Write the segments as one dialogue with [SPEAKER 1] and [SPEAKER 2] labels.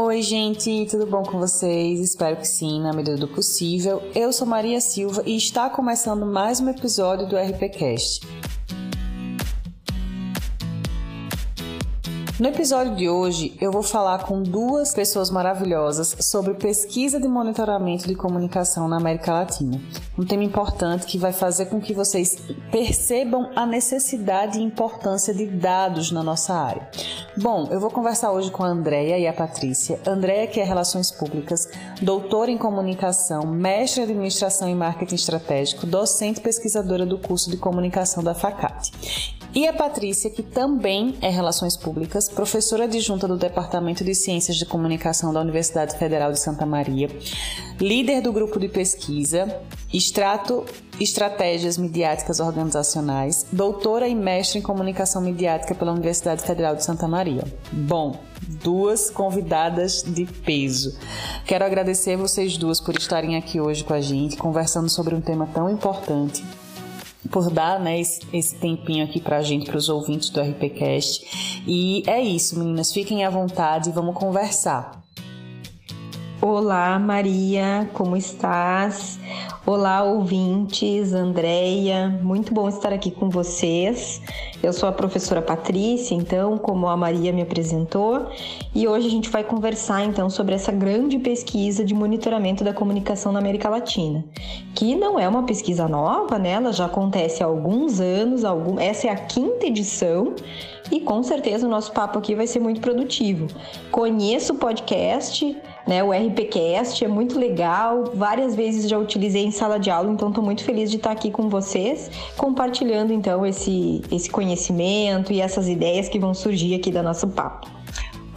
[SPEAKER 1] Oi, gente, tudo bom com vocês? Espero que sim, na medida do possível. Eu sou Maria Silva e está começando mais um episódio do RPCast. No episódio de hoje, eu vou falar com duas pessoas maravilhosas sobre pesquisa de monitoramento de comunicação na América Latina. Um tema importante que vai fazer com que vocês percebam a necessidade e importância de dados na nossa área. Bom, eu vou conversar hoje com a Andrea e a Patrícia. Andrea, que é Relações Públicas, doutora em comunicação, mestre em administração e marketing estratégico, docente pesquisadora do curso de comunicação da FACAT. E a Patrícia, que também é Relações Públicas, professora adjunta do Departamento de Ciências de Comunicação da Universidade Federal de Santa Maria, líder do grupo de pesquisa Extrato Estratégias Midiáticas Organizacionais, doutora e mestre em Comunicação Midiática pela Universidade Federal de Santa Maria. Bom, duas convidadas de peso. Quero agradecer vocês duas por estarem aqui hoje com a gente, conversando sobre um tema tão importante por dar né, esse, esse tempinho aqui pra gente, para os ouvintes do RPCast. E é isso, meninas. Fiquem à vontade e vamos conversar.
[SPEAKER 2] Olá, Maria, como estás? Olá, ouvintes, Andréia, muito bom estar aqui com vocês. Eu sou a professora Patrícia, então, como a Maria me apresentou, e hoje a gente vai conversar então sobre essa grande pesquisa de monitoramento da comunicação na América Latina, que não é uma pesquisa nova, né? Ela já acontece há alguns anos, algum... essa é a quinta edição e com certeza o nosso papo aqui vai ser muito produtivo. Conheço o podcast, né? O RPCast é muito legal, várias vezes já utilizei em sala de aula, então estou muito feliz de estar aqui com vocês, compartilhando então esse, esse conhecimento e essas ideias que vão surgir aqui da nosso papo.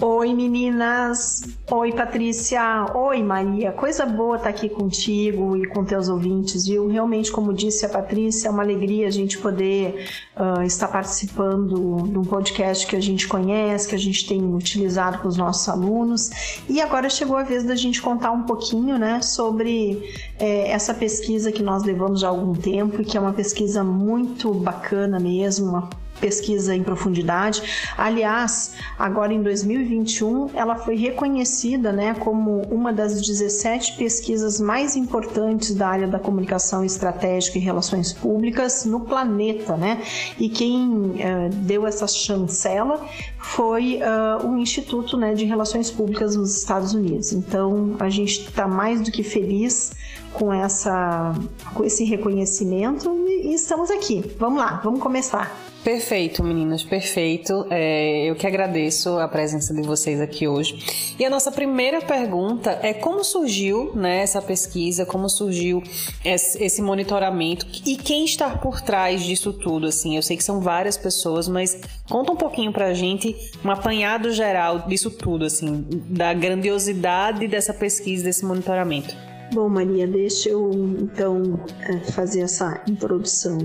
[SPEAKER 3] Oi meninas, oi Patrícia, oi Maria, coisa boa estar tá aqui contigo e com teus ouvintes, viu? Realmente, como disse a Patrícia, é uma alegria a gente poder uh, estar participando de um podcast que a gente conhece, que a gente tem utilizado com os nossos alunos. E agora chegou a vez da gente contar um pouquinho, né, sobre é, essa pesquisa que nós levamos já há algum tempo e que é uma pesquisa muito bacana mesmo, uma pesquisa em profundidade. Aliás, agora em 2021, ela foi reconhecida né, como uma das 17 pesquisas mais importantes da área da comunicação estratégica e relações públicas no planeta. Né? E quem uh, deu essa chancela foi uh, o Instituto né, de Relações Públicas nos Estados Unidos. Então, a gente está mais do que feliz com, essa, com esse reconhecimento e, estamos aqui. Vamos lá, vamos começar.
[SPEAKER 1] Perfeito, meninas, perfeito. É, eu que agradeço a presença de vocês aqui hoje. E a nossa primeira pergunta é como surgiu né, essa pesquisa, como surgiu esse, monitoramento e quem está por trás disso tudo. Assim, eu sei que são várias pessoas, mas conta um pouquinho pra gente um apanhado geral disso tudo, assim, da grandiosidade dessa pesquisa, desse monitoramento.
[SPEAKER 3] Bom, Maria, deixa eu então é, fazer essa introdução.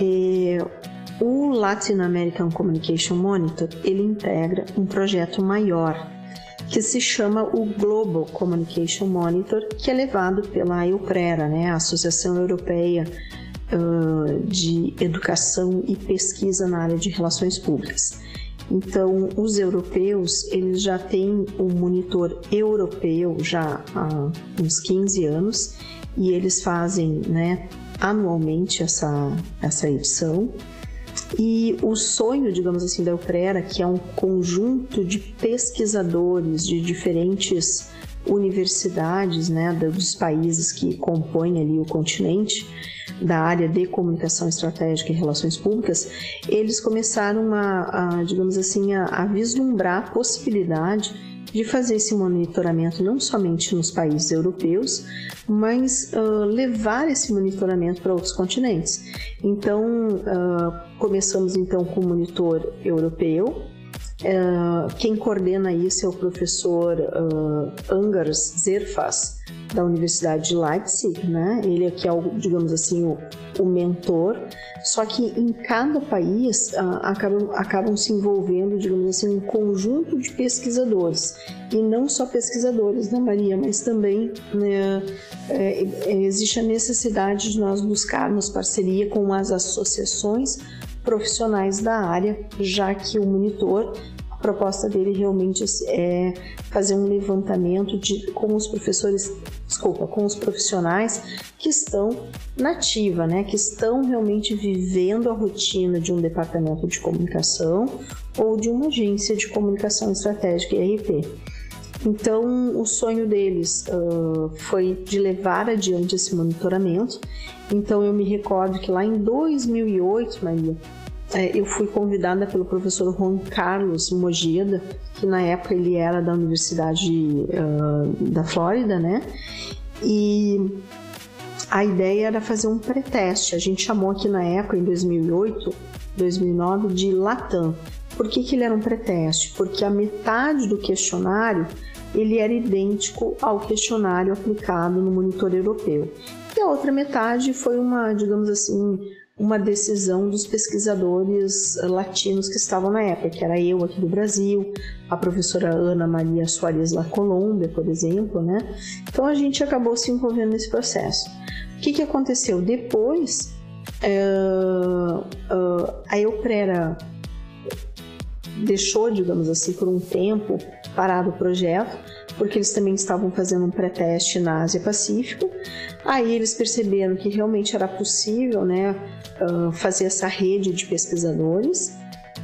[SPEAKER 3] É, o Latin American Communication Monitor, ele integra um projeto maior que se chama o Global Communication Monitor, que é levado pela EUPRERA, né, a Associação Europeia uh, de Educação e Pesquisa na área de Relações Públicas. Então, os europeus, eles já têm um monitor europeu já há uns 15 anos e eles fazem, né, anualmente essa, essa edição. E o sonho, digamos assim, da Uprera, que é um conjunto de pesquisadores de diferentes universidades, né, dos países que compõem ali o continente, da área de comunicação estratégica e relações públicas, eles começaram a, a digamos assim, a, a vislumbrar a possibilidade de fazer esse monitoramento não somente nos países europeus, mas uh, levar esse monitoramento para outros continentes. Então, uh, começamos então com o monitor europeu. Uh, quem coordena isso é o professor Angers Zerfas, da Universidade de Leipzig, né? Ele aqui é, o, digamos assim, o, o mentor. Só que em cada país uh, acabam, acabam se envolvendo, digamos assim, um conjunto de pesquisadores. E não só pesquisadores, né, Maria? Mas também né, é, é, existe a necessidade de nós buscarmos parceria com as associações profissionais da área, já que o monitor proposta dele realmente é fazer um levantamento de, com os professores, desculpa, com os profissionais que estão nativa, né, que estão realmente vivendo a rotina de um departamento de comunicação ou de uma agência de comunicação estratégica ERP. Então, o sonho deles uh, foi de levar adiante esse monitoramento. Então, eu me recordo que lá em 2008, Maria, é, eu fui convidada pelo professor Juan Carlos Mojeda, que na época ele era da Universidade uh, da Flórida, né? E a ideia era fazer um pré-teste. A gente chamou aqui na época, em 2008, 2009, de Latam. Por que, que ele era um pré-teste? Porque a metade do questionário ele era idêntico ao questionário aplicado no monitor europeu. E a outra metade foi uma, digamos assim, uma decisão dos pesquisadores latinos que estavam na época, que era eu aqui do Brasil, a professora Ana Maria Soares La Colômbia, por exemplo, né? Então a gente acabou se envolvendo nesse processo. O que, que aconteceu? Depois, uh, uh, a Euprera deixou, digamos assim, por um tempo parado o projeto, porque eles também estavam fazendo um pré-teste na Ásia Pacífico. Aí eles perceberam que realmente era possível né, fazer essa rede de pesquisadores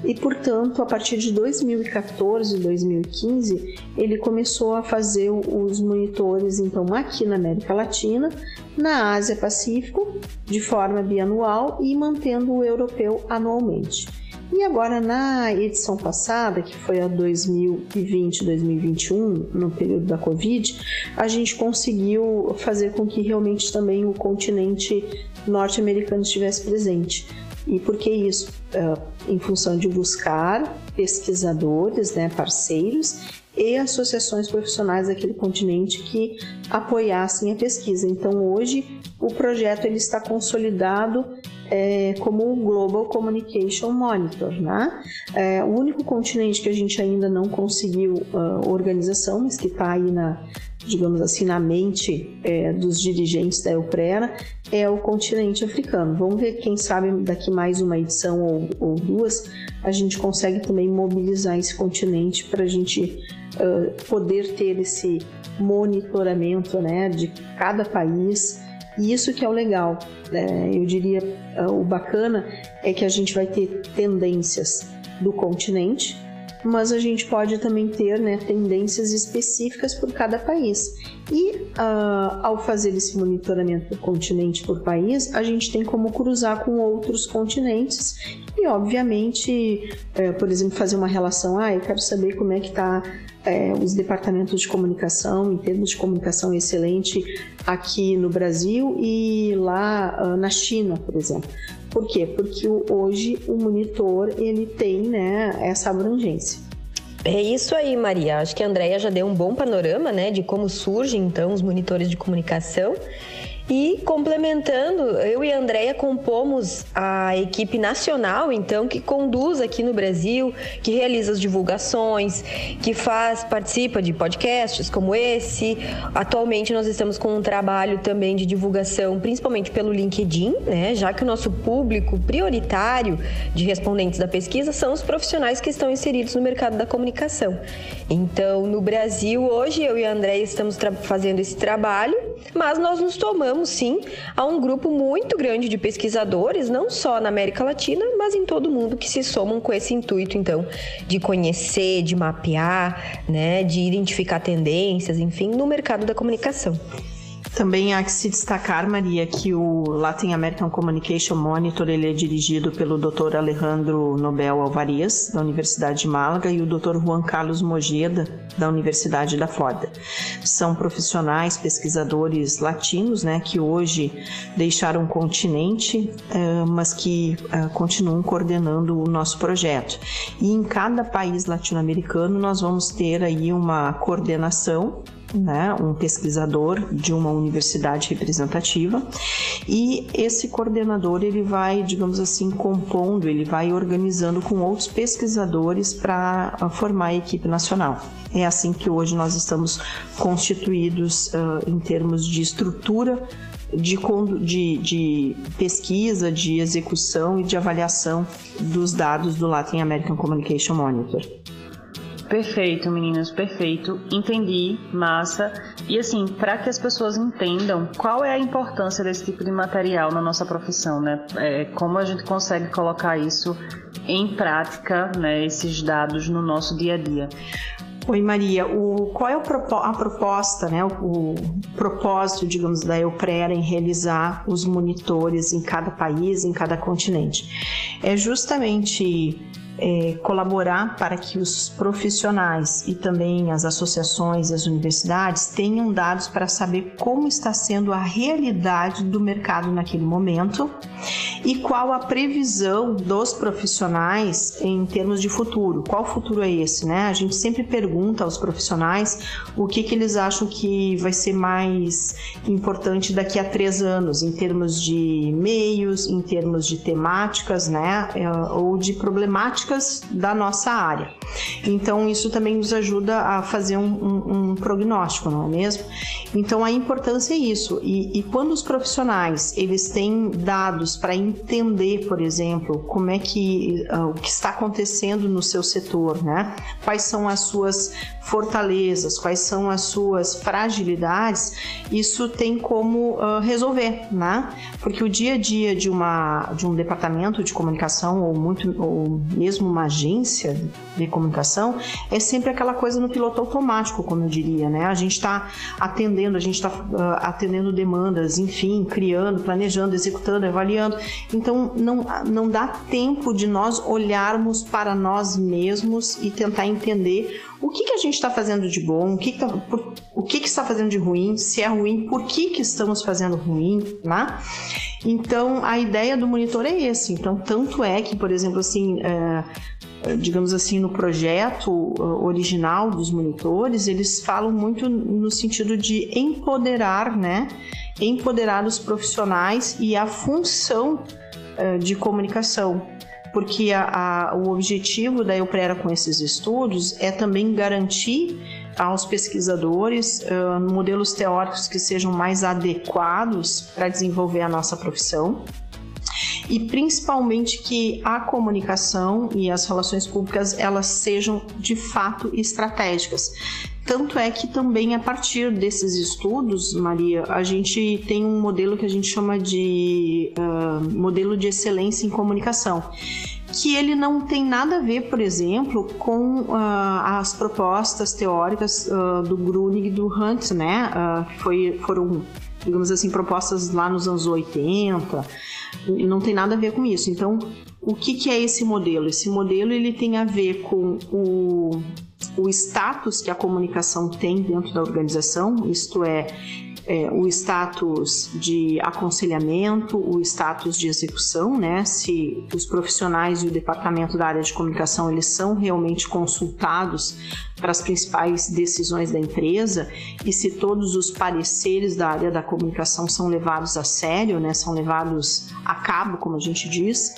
[SPEAKER 3] e, portanto, a partir de 2014, 2015, ele começou a fazer os monitores, então, aqui na América Latina, na Ásia Pacífico, de forma bianual e mantendo o europeu anualmente. E agora, na edição passada, que foi a 2020-2021, no período da Covid, a gente conseguiu fazer com que realmente também o continente norte-americano estivesse presente. E por que isso? Uh, em função de buscar pesquisadores, né, parceiros e associações profissionais daquele continente que apoiassem a pesquisa. Então, hoje, o projeto ele está consolidado é, como o Global Communication Monitor. Né? É, o único continente que a gente ainda não conseguiu uh, organização, mas que está aí na, digamos assim, na mente é, dos dirigentes da Euprera, é o continente africano. Vamos ver, quem sabe, daqui mais uma edição ou, ou duas, a gente consegue também mobilizar esse continente para a gente uh, poder ter esse monitoramento né, de cada país e isso que é o legal. Né? Eu diria, ah, o bacana é que a gente vai ter tendências do continente, mas a gente pode também ter né, tendências específicas por cada país. E uh, ao fazer esse monitoramento do continente por país, a gente tem como cruzar com outros continentes e, obviamente, é, por exemplo, fazer uma relação. Ah, eu quero saber como é que está é, os departamentos de comunicação, em termos de comunicação excelente aqui no Brasil e lá uh, na China, por exemplo. Por quê? Porque hoje o monitor ele tem né, essa abrangência.
[SPEAKER 2] É isso aí, Maria. Acho que a Andrea já deu um bom panorama né, de como surgem então os monitores de comunicação. E complementando, eu e a Andrea compomos a equipe nacional, então, que conduz aqui no Brasil, que realiza as divulgações, que faz, participa de podcasts como esse. Atualmente nós estamos com um trabalho também de divulgação, principalmente pelo LinkedIn, né? Já que o nosso público prioritário de respondentes da pesquisa são os profissionais que estão inseridos no mercado da comunicação. Então, no Brasil, hoje eu e a Andrea estamos fazendo esse trabalho, mas nós nos tomamos chegamos sim a um grupo muito grande de pesquisadores, não só na América Latina, mas em todo o mundo que se somam com esse intuito, então, de conhecer, de mapear, né, de identificar tendências, enfim, no mercado da comunicação.
[SPEAKER 3] Também há que se destacar, Maria, que o Latin American Communication Monitor ele é dirigido pelo Dr. Alejandro Nobel Alvarez, da Universidade de Málaga, e o Dr. Juan Carlos Mojeda, da Universidade da Flórida. São profissionais, pesquisadores latinos, né, que hoje deixaram o continente, eh, mas que eh, continuam coordenando o nosso projeto. E em cada país latino-americano nós vamos ter aí uma coordenação né, um pesquisador de uma universidade representativa e esse coordenador ele vai, digamos assim, compondo, ele vai organizando com outros pesquisadores para ah, formar a equipe nacional. É assim que hoje nós estamos constituídos uh, em termos de estrutura de, de, de, pesquisa, de execução e de avaliação dos dados do Latin American Communication Monitor.
[SPEAKER 1] Perfeito, meninas, perfeito. Entendi, massa. E assim, para que as pessoas entendam qual é a importância desse tipo de material na nossa profissão, né? É, como a gente consegue colocar isso em prática, né? Esses dados no nosso dia a dia.
[SPEAKER 3] Oi Maria, o, qual é a proposta, né, o, o propósito, digamos, da Euprera em realizar os monitores em cada país, em cada continente? É justamente é, colaborar para que os profissionais e também as associações e as universidades tenham dados para saber como está sendo a realidade do mercado naquele momento e qual a previsão dos profissionais em termos de futuro. Qual futuro é esse, né? A gente sempre pergunta aos profissionais o que, que eles acham que vai ser mais importante daqui a três anos, em termos de meios, em termos de temáticas, né? É, ou de problemáticas práticas da nossa área. Então, isso também nos ajuda a fazer um, um, um prognóstico, não é mesmo? Então, a importância é isso. E, e quando os profissionais eles têm dados para entender, por exemplo, como é que uh, o que está acontecendo no seu setor, né? Quais são as suas fortalezas, quais são as suas fragilidades, isso tem como uh, resolver, né? Porque o dia a dia de uma de um departamento de comunicação ou muito ou mesmo uma agência de comunicação é sempre aquela coisa no piloto automático, como eu diria, né? A gente está atendendo, a gente está uh, atendendo demandas, enfim, criando, planejando, executando, avaliando. Então não não dá tempo de nós olharmos para nós mesmos e tentar entender o que, que a gente está fazendo de bom, o que, que, tá, o que, que está fazendo de ruim, se é ruim, por que, que estamos fazendo ruim, né? Então, a ideia do monitor é esse. Então, tanto é que, por exemplo, assim, é, digamos assim, no projeto uh, original dos monitores, eles falam muito no sentido de empoderar, né? Empoderar os profissionais e a função uh, de comunicação porque a, a, o objetivo da Euprera com esses estudos é também garantir aos pesquisadores uh, modelos teóricos que sejam mais adequados para desenvolver a nossa profissão e principalmente que a comunicação e as relações públicas elas sejam de fato estratégicas. Tanto é que também a partir desses estudos, Maria, a gente tem um modelo que a gente chama de uh, modelo de excelência em comunicação que ele não tem nada a ver, por exemplo, com uh, as propostas teóricas uh, do Grunig e do Hunt, né? Uh, foi, foram, digamos assim, propostas lá nos anos 80. Não tem nada a ver com isso. Então, o que, que é esse modelo? Esse modelo ele tem a ver com o o status que a comunicação tem dentro da organização, isto é, é, o status de aconselhamento, o status de execução, né? Se os profissionais e o departamento da área de comunicação eles são realmente consultados para as principais decisões da empresa e se todos os pareceres da área da comunicação são levados a sério, né? São levados a cabo, como a gente diz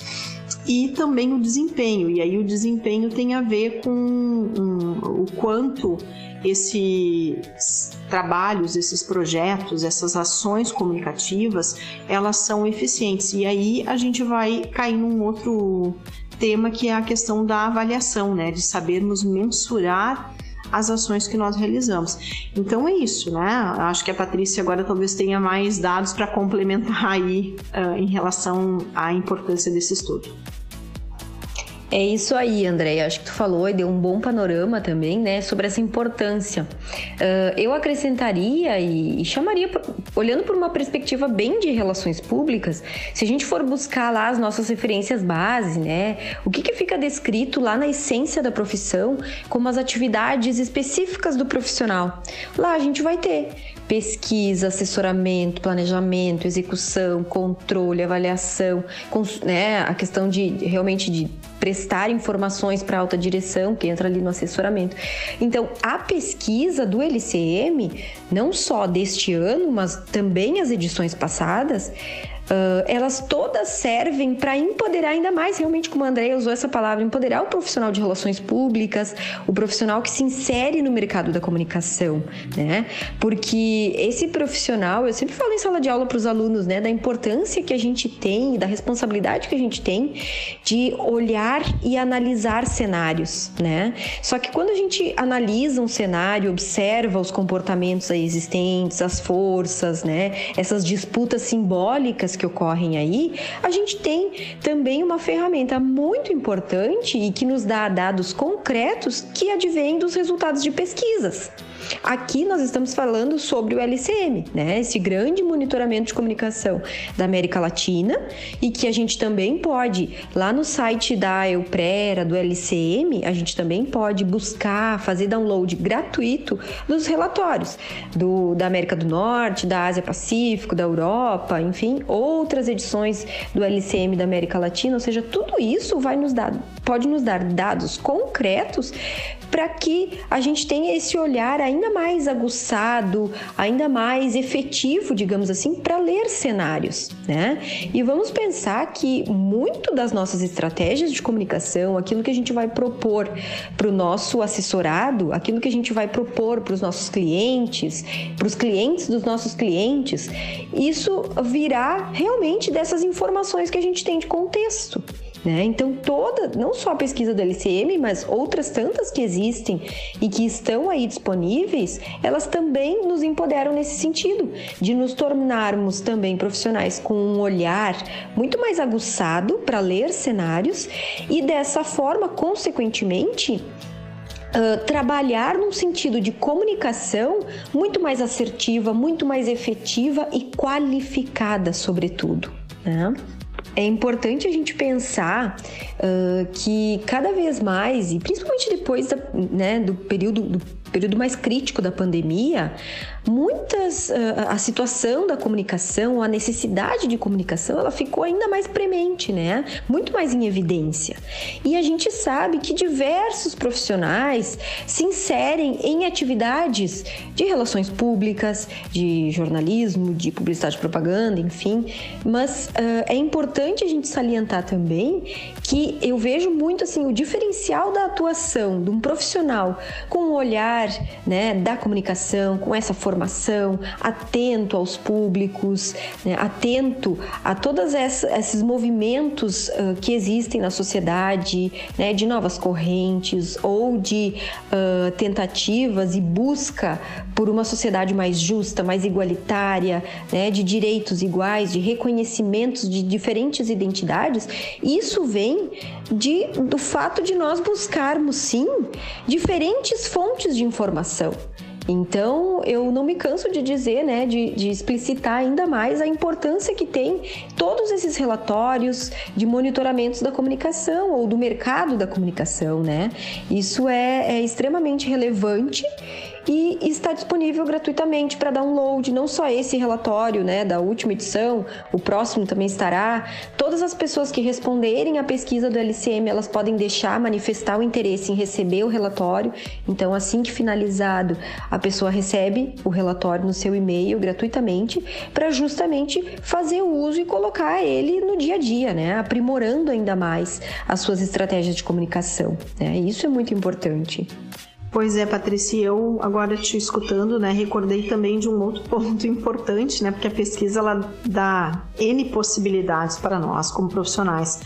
[SPEAKER 3] e também o desempenho. E aí o desempenho tem a ver com um, o quanto esses trabalhos, esses projetos, essas ações comunicativas, elas são eficientes. E aí a gente vai cair num outro tema que é a questão da avaliação, né, de sabermos mensurar as ações que nós realizamos. Então é isso, né? Acho que a Patrícia agora talvez tenha mais dados para complementar aí uh, em relação à importância desse estudo.
[SPEAKER 2] É isso aí, André. Acho que tu falou e deu um bom panorama também, né, sobre essa importância. Uh, eu acrescentaria e, e chamaria, olhando por uma perspectiva bem de relações públicas, se a gente for buscar lá as nossas referências base, né, o que, que fica descrito lá na essência da profissão como as atividades específicas do profissional. Lá a gente vai ter pesquisa, assessoramento, planejamento, execução, controle, avaliação, né, a questão de realmente de prestar informações para a alta direção, que entra ali no assessoramento. Então, a pesquisa do LCM, não só deste ano, mas também as edições passadas, uh, elas todas servem para empoderar ainda mais, realmente, como a Andrea usou essa palavra, empoderar o profissional de relações públicas, o profissional que se insere no mercado da comunicação, né? Porque esse profissional, eu sempre falo em sala de aula para os alunos, né, da importância que a gente tem, da responsabilidade que a gente tem de olhar e analisar cenários, né? Só que quando a gente analisa um cenário, observa os comportamentos existentes, as forças, né, essas disputas simbólicas que ocorrem aí, a gente tem também uma ferramenta muito importante e que nos dá dados concretos que advêm dos resultados de pesquisas. Aqui nós estamos falando sobre o LCM, né? Esse grande monitoramento de comunicação da América Latina e que a gente também pode, lá no site da Euprera, do LCM, a gente também pode buscar, fazer download gratuito dos relatórios do, da América do Norte, da Ásia Pacífico, da Europa, enfim, outras edições do LCM da América Latina, ou seja, tudo isso vai nos dar, pode nos dar dados concretos para que a gente tenha esse olhar ainda mais aguçado, ainda mais efetivo, digamos assim, para ler cenários, né? E vamos pensar que muito das nossas estratégias de comunicação, aquilo que a gente vai propor para o nosso assessorado, aquilo que a gente vai propor para os nossos clientes, para os clientes dos nossos clientes, isso virá realmente dessas informações que a gente tem de contexto. Né? Então, toda, não só a pesquisa do LCM, mas outras tantas que existem e que estão aí disponíveis, elas também nos empoderam nesse sentido, de nos tornarmos também profissionais com um olhar muito mais aguçado para ler cenários e dessa forma, consequentemente, Uh, trabalhar num sentido de comunicação muito mais assertiva, muito mais efetiva e qualificada, sobretudo. Né? É importante a gente pensar uh, que cada vez mais, e principalmente depois da, né, do período do período mais crítico da pandemia, muitas ah, a situação da comunicação, a necessidade de comunicação, ela ficou ainda mais premente, né? Muito mais em evidência. E a gente sabe que diversos profissionais se inserem em atividades de relações públicas, de jornalismo, de publicidade e propaganda, enfim. Mas uh, é importante a gente salientar também que eu vejo muito assim o diferencial da atuação de um profissional com um olhar né, da comunicação, com essa formação, atento aos públicos, né, atento a todos esses movimentos uh, que existem na sociedade, né, de novas correntes ou de uh, tentativas e busca por uma sociedade mais justa, mais igualitária, né, de direitos iguais, de reconhecimentos de diferentes identidades, isso vem de, do fato de nós buscarmos, sim, diferentes fontes de informação. Então, eu não me canso de dizer, né, de, de, explicitar ainda mais a importância que tem todos esses relatórios de monitoramentos da comunicação ou do mercado da comunicação, né? Isso é, é extremamente relevante e está disponível gratuitamente para download, não só esse relatório, né, da última edição, o próximo também estará. Todas as pessoas que responderem à pesquisa do LCM, elas podem deixar manifestar o interesse em receber o relatório. Então, assim que finalizado, a pessoa recebe o relatório no seu e-mail gratuitamente para justamente fazer o uso e colocar ele no dia a dia, né, aprimorando ainda mais as suas estratégias de comunicação. Né? Isso é muito importante.
[SPEAKER 3] Pois é, Patrícia, eu agora te escutando, né, recordei também de um outro ponto importante, né, porque a pesquisa ela dá N possibilidades para nós como profissionais,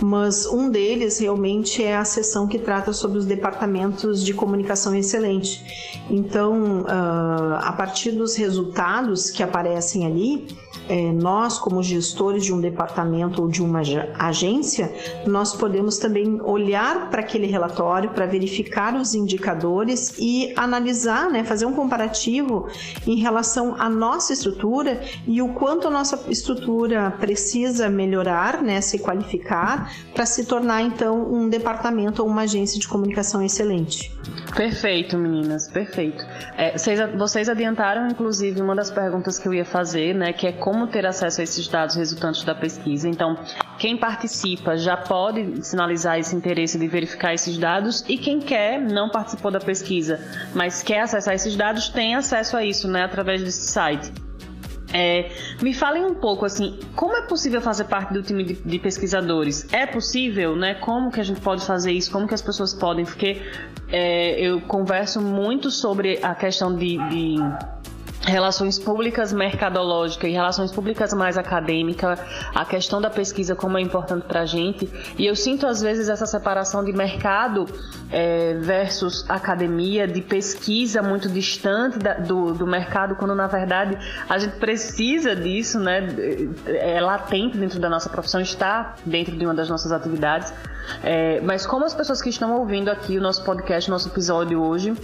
[SPEAKER 3] mas um deles realmente é a seção que trata sobre os departamentos de comunicação excelente. Então, uh, a partir dos resultados que aparecem ali, é, nós, como gestores de um departamento ou de uma agência, nós podemos também olhar para aquele relatório para verificar os indicadores e analisar, né, fazer um comparativo em relação à nossa estrutura e o quanto a nossa estrutura precisa melhorar, né, se qualificar para se tornar então um departamento ou uma agência de comunicação excelente.
[SPEAKER 1] Perfeito, meninas, perfeito. É, vocês, vocês adiantaram, inclusive, uma das perguntas que eu ia fazer, né, que é como ter acesso a esses dados resultantes da pesquisa. Então, quem participa já pode sinalizar esse interesse de verificar esses dados e quem quer, não participou da pesquisa, mas quer acessar esses dados, tem acesso a isso, né, através desse site. É, me falem um pouco assim, como é possível fazer parte do time de, de, pesquisadores? É possível, né? Como que a gente pode fazer isso? Como que as pessoas podem? Porque é, eu converso muito sobre a questão de, de relações públicas mercadológica e relações públicas mais acadêmica, a questão da pesquisa como é importante para a gente. E eu sinto às vezes essa separação de mercado é, versus academia, de pesquisa muito distante da, do, do mercado, quando na verdade a gente precisa disso, né? É latente dentro da nossa profissão, está dentro de uma das nossas atividades. É, mas como as pessoas que estão ouvindo aqui o nosso podcast, nosso episódio hoje,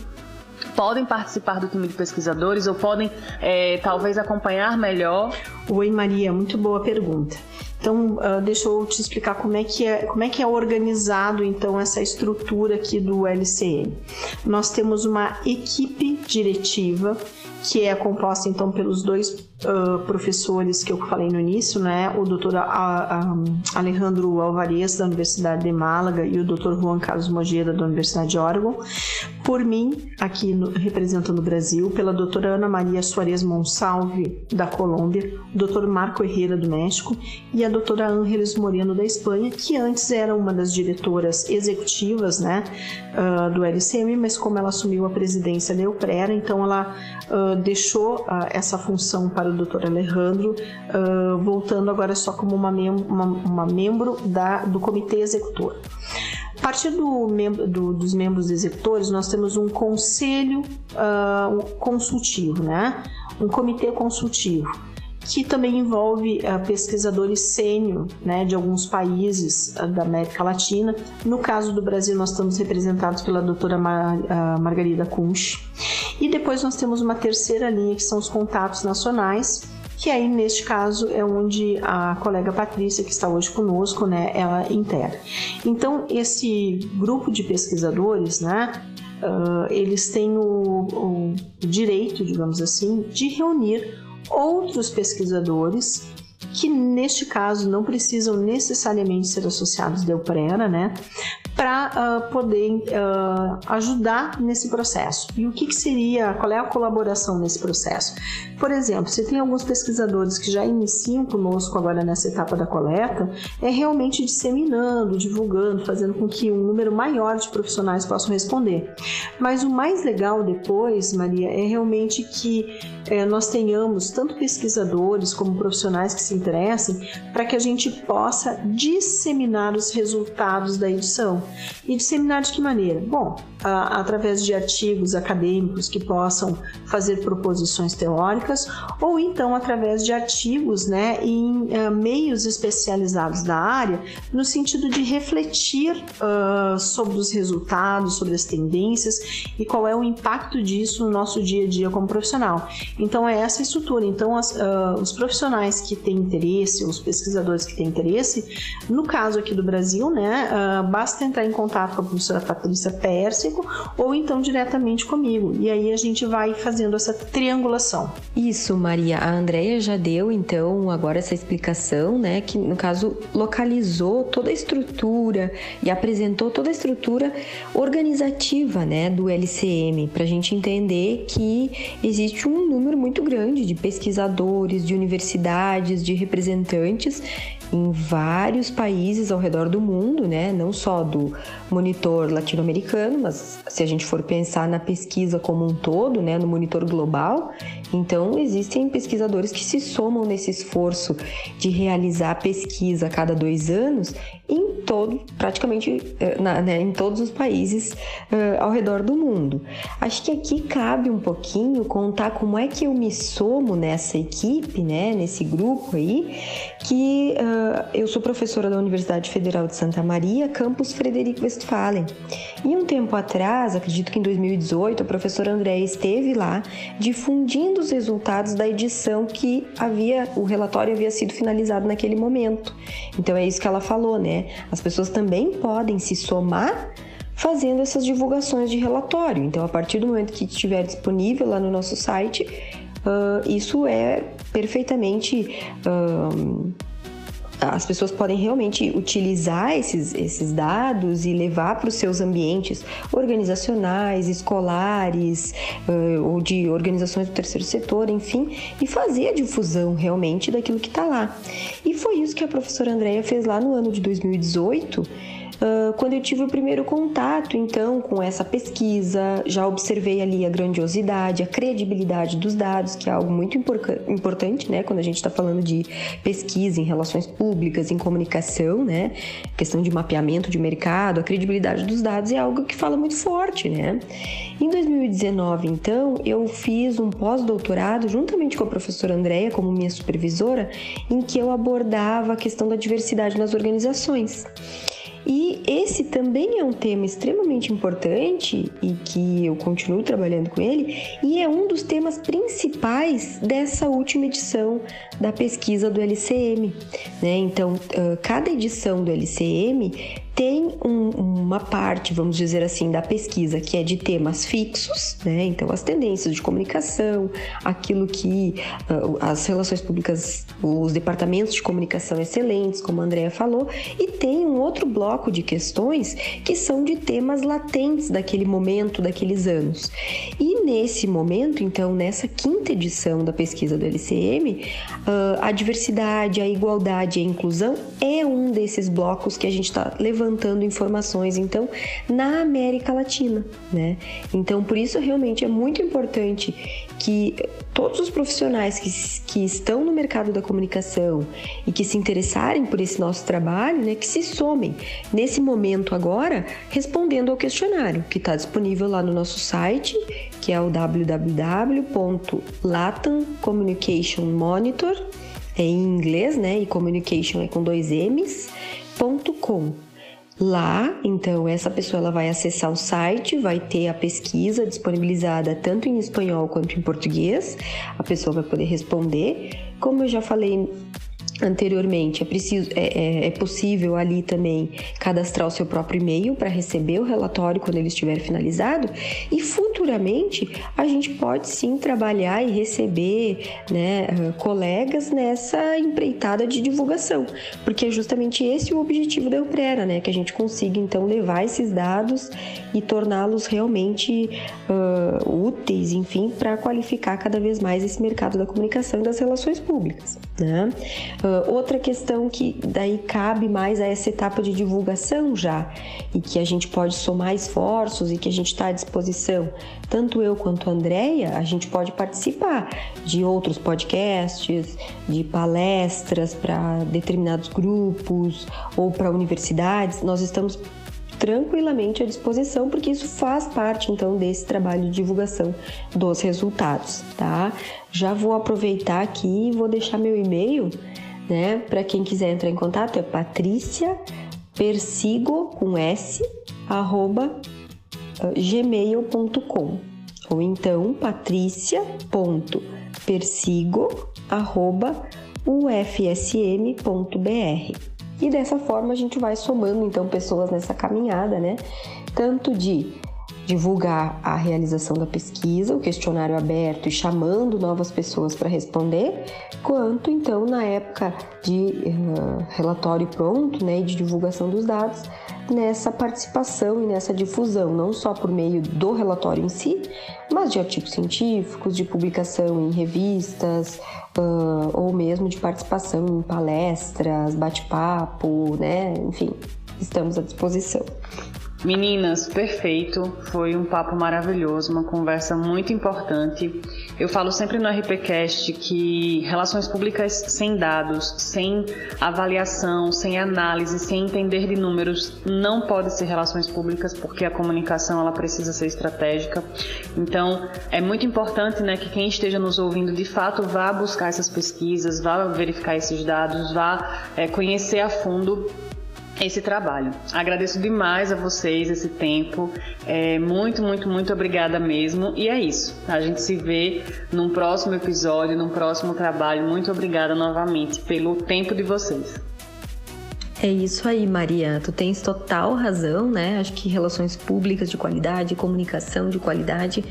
[SPEAKER 1] podem participar do time de pesquisadores ou podem é, talvez acompanhar melhor?
[SPEAKER 3] Oi Maria, muito boa pergunta. Então, uh, deixa eu te explicar como é, que é, como é que é organizado então essa estrutura aqui do LCN. Nós temos uma equipe diretiva que é composta então pelos dois uh, professores que eu falei no início, né? O doutor Alejandro Alvarez da Universidade de Málaga e o doutor Juan Carlos Mojeda da Universidade de Oregon, por mim aqui no, representando o Brasil, pela doutora Ana Maria Soares Monsalve da Colômbia, o doutor Marco Herrera do México e a doutora Ángeles Moreno da Espanha, que antes era uma das diretoras executivas, né, uh, do LCM, mas como ela assumiu a presidência da Euprera, então ela uh, deixou uh, essa função para o Dr. Alejandro, voltando agora só como uma, mem uma, uma membro da, do comitê executor. A partir do do, dos membros executores, nós temos um conselho consultivo, né? um comitê consultivo que também envolve uh, pesquisadores sênior né, de alguns países uh, da América Latina. No caso do Brasil, nós estamos representados pela doutora Mar, uh, Margarida Kunsch. E depois nós temos uma terceira linha, que são os contatos nacionais, que aí neste caso é onde a colega Patrícia, que está hoje conosco, né, ela integra. Então, esse grupo de pesquisadores, né, eles têm o, o direito, digamos assim, de reunir outros pesquisadores que neste caso não precisam necessariamente ser associados da Euprera, né, para uh, ah, poder uh, ajudar nesse processo. E o que, que, seria, qual é a colaboração nesse processo? Por exemplo, se tem alguns pesquisadores que já iniciam conosco agora nessa etapa da coleta, é realmente disseminando, divulgando, fazendo com que um número maior de profissionais possam responder. Mas o mais legal depois, Maria, é realmente que é, nós tenhamos tanto pesquisadores como profissionais que se interessem para que a gente possa disseminar os resultados da edição. E disseminar de que maneira? Bom, a, através de artigos acadêmicos que possam fazer proposições teóricas, ou então através de artigos né, em uh, meios especializados da área, no sentido de refletir uh, sobre os resultados, sobre as tendências e qual é o impacto disso no nosso dia a dia como profissional. Então, é essa estrutura. Então, as, uh, os profissionais que têm interesse, os pesquisadores que têm interesse, no caso aqui do Brasil, né, basta entrar em contato com a professora Patrícia Percy ou então diretamente comigo. E aí a gente vai fazendo essa triangulação.
[SPEAKER 2] Isso, Maria. A Andrea já deu então agora essa explicação, né, que no caso localizou toda a estrutura e apresentou toda a estrutura organizativa, né, do LCM, para a gente entender que existe um número muito grande de pesquisadores, de universidades, de representantes em vários países ao redor do mundo, né? Não só do monitor latino-americano, mas se a gente for pensar na pesquisa como um todo, né, no monitor global, então existem pesquisadores que se somam nesse esforço de realizar pesquisa a cada dois anos em todo, praticamente eh, na, né, em todos os países uh, ao redor do mundo. Acho que aqui cabe um pouquinho contar como é que eu me somo nessa equipe, né, nesse grupo aí, que uh, eu sou professora da Universidade Federal de Santa Maria, campus Frederico Westphalen. E um tempo atrás, acredito que em 2018, a professora André esteve lá difundindo os resultados da edição que havia, o relatório havia sido finalizado naquele momento. Então é isso que ela falou, né? As pessoas também podem se somar fazendo essas divulgações de relatório. Então, a partir do momento que estiver disponível lá no nosso site, uh, isso é perfeitamente uh, as pessoas podem realmente utilizar esses, esses dados e levar para os seus ambientes organizacionais, escolares uh, ou de organizações do terceiro setor, enfim, e fazer a difusão realmente daquilo que está lá. E foi isso que a professora Andréia fez lá no ano de 2018 Uh, quando eu tive o primeiro contato, então, com essa pesquisa, já observei ali a grandiosidade, a credibilidade dos dados, que é algo muito importante, né, quando a gente está falando de pesquisa em relações públicas, em comunicação, né, questão de mapeamento de mercado, a credibilidade dos dados é algo que fala muito forte, né. Em 2019, então, eu fiz um pós-doutorado juntamente com a professora Andréia, como minha supervisora, em que eu abordava a questão da diversidade nas organizações. E esse também é um tema extremamente importante e que eu continuo trabalhando com ele, e é um dos temas principais dessa última edição da pesquisa do LCM. Né? Então, cada edição do LCM tem um, uma parte, vamos dizer assim, da pesquisa que é de temas fixos, né? Então, as tendências de comunicação, aquilo que uh, as relações públicas, os departamentos de comunicação excelentes, como a Andrea falou, e tem um outro bloco de questões que são de temas latentes daquele momento, daqueles anos. E nesse momento, então, nessa quinta edição da pesquisa do LCM, uh, a diversidade, a igualdade e a inclusão é um desses blocos que a gente está levantando informações, então, na América Latina, né? Então, por isso realmente é muito importante que todos os profissionais que, que estão no mercado da comunicação e que se interessarem por esse nosso trabalho, né, que se somem nesse momento agora, respondendo ao questionário que está disponível lá no nosso site, que é o www.latancommunicationmonitor, é em inglês, né, e communication é com dois M's, ponto com. Lá, então, essa pessoa ela vai acessar o site, vai ter a pesquisa disponibilizada tanto em espanhol quanto em português. A pessoa vai poder responder. Como eu já falei anteriormente, é, preciso, é, é, é, possível ali também cadastrar o seu próprio e-mail para receber o relatório quando ele estiver finalizado e futuramente a gente pode sim trabalhar e receber né, eh, colegas nessa empreitada de divulgação, porque é justamente esse o objetivo da Euprera, né, que a gente consiga então levar esses dados e torná-los realmente uh, úteis, enfim, para qualificar cada vez mais esse mercado da comunicação e das relações públicas. Né? Uh, Uh, outra questão que daí cabe mais a essa etapa de divulgação já, e que a gente pode somar esforços e que a gente está à disposição, tanto eu quanto a Andrea, a gente pode participar de outros podcasts, de palestras para determinados grupos ou para universidades. Nós estamos tranquilamente à disposição, porque isso faz parte então desse trabalho de divulgação dos resultados, tá? Já vou aproveitar aqui e vou deixar meu e-mail né? Para quem quiser entrar em contato é Patrícia Persigo com S arroba ah, gmail.com ou então patricia.persigo arroba ufsm.br e dessa forma a gente vai somando então pessoas nessa caminhada, né? Tanto de divulgar a realização da pesquisa, o questionário aberto e chamando novas pessoas para responder, quanto então na época de uh, relatório pronto, né, de divulgação dos dados, nessa participação e nessa difusão, não só por meio do relatório em si, mas de artigos científicos, de publicação em revistas, uh, ou mesmo de participação em palestras, bate-papo, né, enfim, estamos à disposição.
[SPEAKER 1] Meninas, perfeito. Foi um papo maravilhoso, uma conversa muito importante. Eu falo sempre no RPCast que relações públicas sem dados, sem avaliação, sem análise, sem entender de números, não pode ser relações públicas, porque a comunicação ela precisa ser estratégica. Então, é muito importante, né, que quem esteja nos ouvindo de fato vá buscar essas pesquisas, vá verificar esses dados, vá é, conhecer a fundo esse trabalho. Agradeço demais a vocês esse tempo. É, muito, muito, muito obrigada mesmo. E é isso. A gente se vê num próximo episódio, num próximo trabalho. Muito obrigada novamente pelo tempo de vocês.
[SPEAKER 2] É isso aí, Maria. Tu tens total razão, né? Acho que relações públicas de qualidade, comunicação de qualidade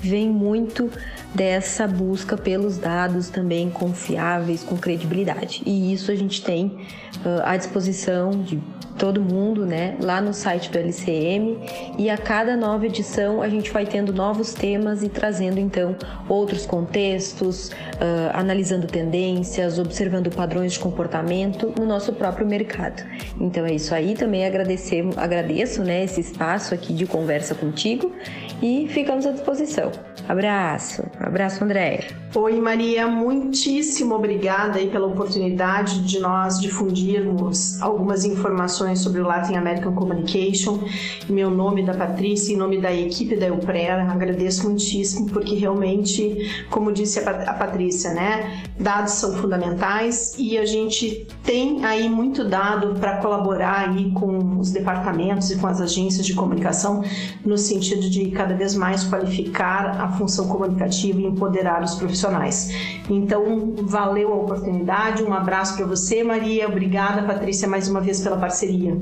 [SPEAKER 2] vem muito dessa busca pelos dados também confiáveis, com credibilidade. E isso a gente tem uh, à disposição de todo mundo, né, lá no site do LCM. E a cada nova edição a gente vai tendo novos temas e trazendo então outros contextos, uh, analisando tendências, observando padrões de comportamento no nosso próprio mercado. Então é isso aí. Também agradecer, agradeço, né, esse espaço aqui de conversa contigo e ficamos à disposição. Abraço, abraço André.
[SPEAKER 3] Oi Maria, muitíssimo obrigada aí pela oportunidade de nós difundirmos algumas informações sobre o Latin American Communication. Em meu nome da Patrícia, em nome da equipe da Euprera, agradeço muitíssimo porque realmente, como disse a Patrícia, né, dados são fundamentais e a gente tem aí muito dado para colaborar aí com os departamentos e com as agências de comunicação no sentido de cada vez mais qualificar a função comunicativa e empoderar os profissionais. Então, valeu a oportunidade, um abraço para você, Maria, obrigada, Patrícia, mais uma vez pela parceria.